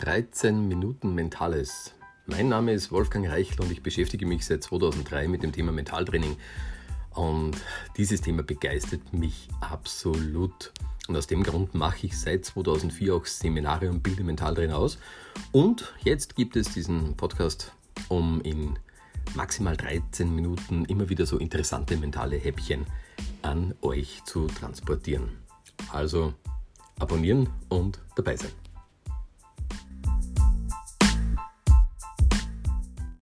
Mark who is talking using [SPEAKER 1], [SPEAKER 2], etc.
[SPEAKER 1] 13 Minuten Mentales. Mein Name ist Wolfgang Reichel und ich beschäftige mich seit 2003 mit dem Thema Mentaltraining. Und dieses Thema begeistert mich absolut. Und aus dem Grund mache ich seit 2004 auch Seminare und bilde Mentaltrainer aus. Und jetzt gibt es diesen Podcast, um in maximal 13 Minuten immer wieder so interessante mentale Häppchen an euch zu transportieren. Also abonnieren und dabei sein.